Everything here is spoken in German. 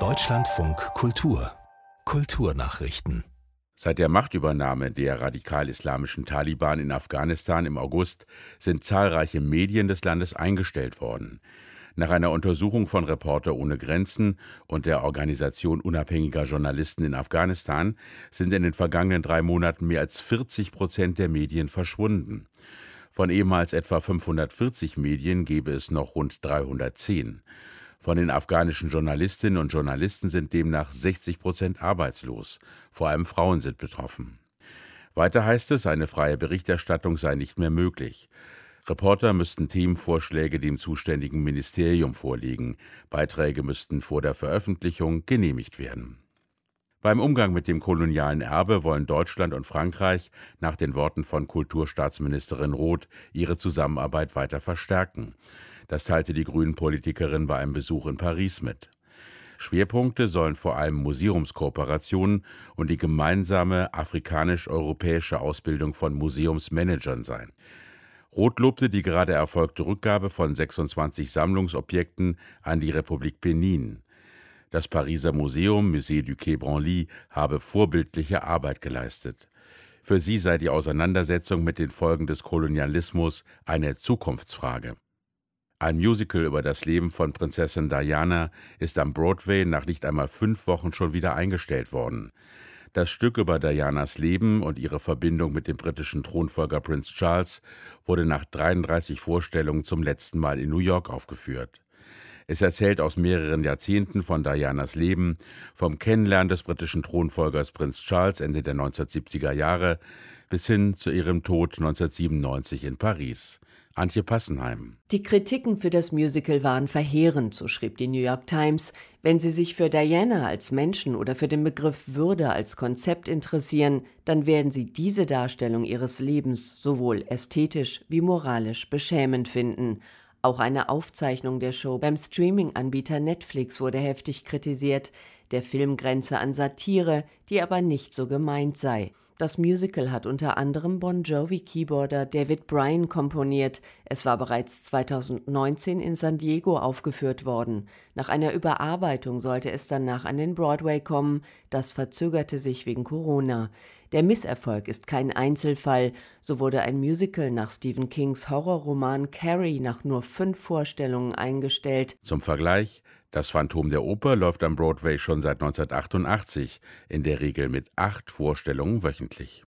Deutschlandfunk Kultur Kulturnachrichten Seit der Machtübernahme der radikal-islamischen Taliban in Afghanistan im August sind zahlreiche Medien des Landes eingestellt worden. Nach einer Untersuchung von Reporter ohne Grenzen und der Organisation unabhängiger Journalisten in Afghanistan sind in den vergangenen drei Monaten mehr als 40 Prozent der Medien verschwunden. Von ehemals etwa 540 Medien gäbe es noch rund 310. Von den afghanischen Journalistinnen und Journalisten sind demnach 60 Prozent arbeitslos. Vor allem Frauen sind betroffen. Weiter heißt es, eine freie Berichterstattung sei nicht mehr möglich. Reporter müssten Themenvorschläge dem zuständigen Ministerium vorlegen. Beiträge müssten vor der Veröffentlichung genehmigt werden. Beim Umgang mit dem kolonialen Erbe wollen Deutschland und Frankreich nach den Worten von Kulturstaatsministerin Roth ihre Zusammenarbeit weiter verstärken. Das teilte die Grünen-Politikerin bei einem Besuch in Paris mit. Schwerpunkte sollen vor allem Museumskooperationen und die gemeinsame afrikanisch-europäische Ausbildung von Museumsmanagern sein. Roth lobte die gerade erfolgte Rückgabe von 26 Sammlungsobjekten an die Republik Benin. Das Pariser Museum Musée du Quai Branly habe vorbildliche Arbeit geleistet. Für sie sei die Auseinandersetzung mit den Folgen des Kolonialismus eine Zukunftsfrage. Ein Musical über das Leben von Prinzessin Diana ist am Broadway nach nicht einmal fünf Wochen schon wieder eingestellt worden. Das Stück über Dianas Leben und ihre Verbindung mit dem britischen Thronfolger Prince Charles wurde nach 33 Vorstellungen zum letzten Mal in New York aufgeführt. Es erzählt aus mehreren Jahrzehnten von Dianas Leben, vom Kennenlernen des britischen Thronfolgers Prince Charles Ende der 1970er Jahre bis hin zu ihrem Tod 1997 in Paris. Antje Passenheim. Die Kritiken für das Musical waren verheerend, so schrieb die New York Times. Wenn Sie sich für Diana als Menschen oder für den Begriff Würde als Konzept interessieren, dann werden Sie diese Darstellung ihres Lebens sowohl ästhetisch wie moralisch beschämend finden. Auch eine Aufzeichnung der Show beim Streaming-Anbieter Netflix wurde heftig kritisiert. Der Film grenze an Satire, die aber nicht so gemeint sei. Das Musical hat unter anderem Bon Jovi-Keyboarder David Bryan komponiert. Es war bereits 2019 in San Diego aufgeführt worden. Nach einer Überarbeitung sollte es danach an den Broadway kommen. Das verzögerte sich wegen Corona. Der Misserfolg ist kein Einzelfall. So wurde ein Musical nach Stephen Kings Horrorroman Carrie nach nur fünf Vorstellungen eingestellt. Zum Vergleich, das Phantom der Oper läuft am Broadway schon seit 1988, in der Regel mit acht Vorstellungen wöchentlich.